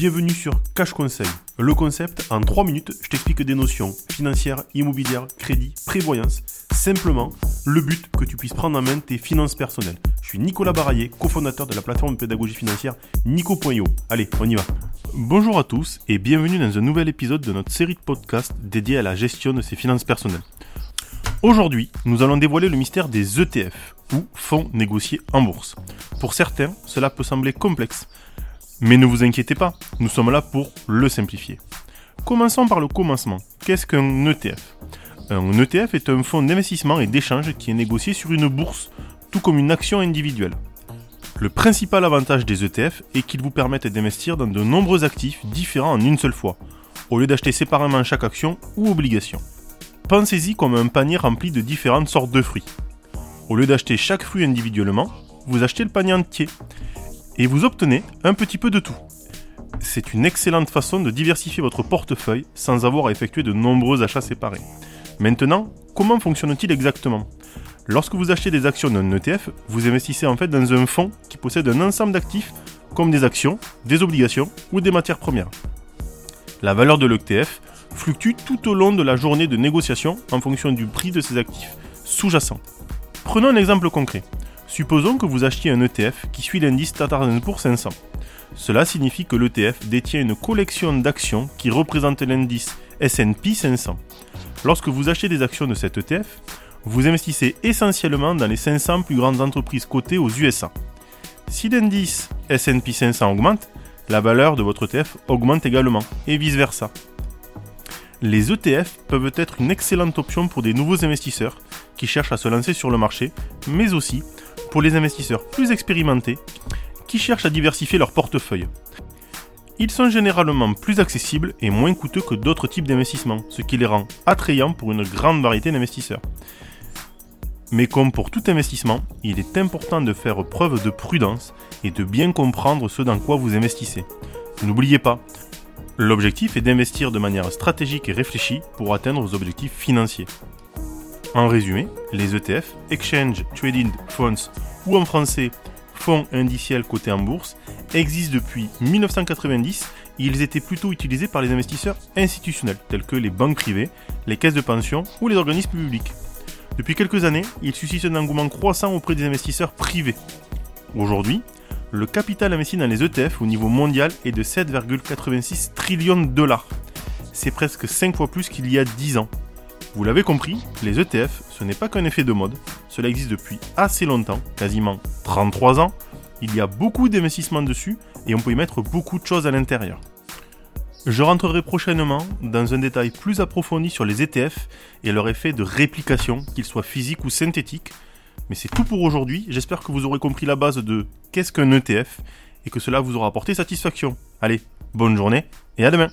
Bienvenue sur Cash Conseil. Le concept, en 3 minutes, je t'explique des notions financières, immobilières, crédit, prévoyance. Simplement, le but que tu puisses prendre en main tes finances personnelles. Je suis Nicolas Baraillé, cofondateur de la plateforme de pédagogie financière Nico.io. Allez, on y va. Bonjour à tous et bienvenue dans un nouvel épisode de notre série de podcasts dédiée à la gestion de ses finances personnelles. Aujourd'hui, nous allons dévoiler le mystère des ETF, ou fonds négociés en bourse. Pour certains, cela peut sembler complexe, mais ne vous inquiétez pas, nous sommes là pour le simplifier. Commençons par le commencement. Qu'est-ce qu'un ETF Un ETF est un fonds d'investissement et d'échange qui est négocié sur une bourse, tout comme une action individuelle. Le principal avantage des ETF est qu'ils vous permettent d'investir dans de nombreux actifs différents en une seule fois, au lieu d'acheter séparément chaque action ou obligation. Pensez-y comme un panier rempli de différentes sortes de fruits. Au lieu d'acheter chaque fruit individuellement, vous achetez le panier entier et vous obtenez un petit peu de tout. C'est une excellente façon de diversifier votre portefeuille sans avoir à effectuer de nombreux achats séparés. Maintenant, comment fonctionne-t-il exactement? Lorsque vous achetez des actions d'un ETF, vous investissez en fait dans un fonds qui possède un ensemble d'actifs comme des actions, des obligations ou des matières premières. La valeur de l'ETF fluctue tout au long de la journée de négociation en fonction du prix de ces actifs sous-jacents. Prenons un exemple concret. Supposons que vous achetiez un ETF qui suit l'indice Standard Poor's 500. Cela signifie que l'ETF détient une collection d'actions qui représente l'indice S&P 500. Lorsque vous achetez des actions de cet ETF, vous investissez essentiellement dans les 500 plus grandes entreprises cotées aux USA. Si l'indice S&P 500 augmente, la valeur de votre ETF augmente également, et vice-versa. Les ETF peuvent être une excellente option pour des nouveaux investisseurs qui cherchent à se lancer sur le marché, mais aussi pour les investisseurs plus expérimentés qui cherchent à diversifier leur portefeuille. Ils sont généralement plus accessibles et moins coûteux que d'autres types d'investissements, ce qui les rend attrayants pour une grande variété d'investisseurs. Mais comme pour tout investissement, il est important de faire preuve de prudence et de bien comprendre ce dans quoi vous investissez. N'oubliez pas, l'objectif est d'investir de manière stratégique et réfléchie pour atteindre vos objectifs financiers. En résumé, les ETF, Exchange Traded Funds ou en français fonds indiciels cotés en bourse, existent depuis 1990 et ils étaient plutôt utilisés par les investisseurs institutionnels tels que les banques privées, les caisses de pension ou les organismes publics. Depuis quelques années, ils suscitent un engouement croissant auprès des investisseurs privés. Aujourd'hui, le capital investi dans les ETF au niveau mondial est de 7,86 trillions de dollars. C'est presque 5 fois plus qu'il y a 10 ans. Vous l'avez compris, les ETF, ce n'est pas qu'un effet de mode, cela existe depuis assez longtemps, quasiment 33 ans, il y a beaucoup d'investissements dessus et on peut y mettre beaucoup de choses à l'intérieur. Je rentrerai prochainement dans un détail plus approfondi sur les ETF et leur effet de réplication, qu'ils soient physiques ou synthétiques. Mais c'est tout pour aujourd'hui, j'espère que vous aurez compris la base de qu'est-ce qu'un ETF et que cela vous aura apporté satisfaction. Allez, bonne journée et à demain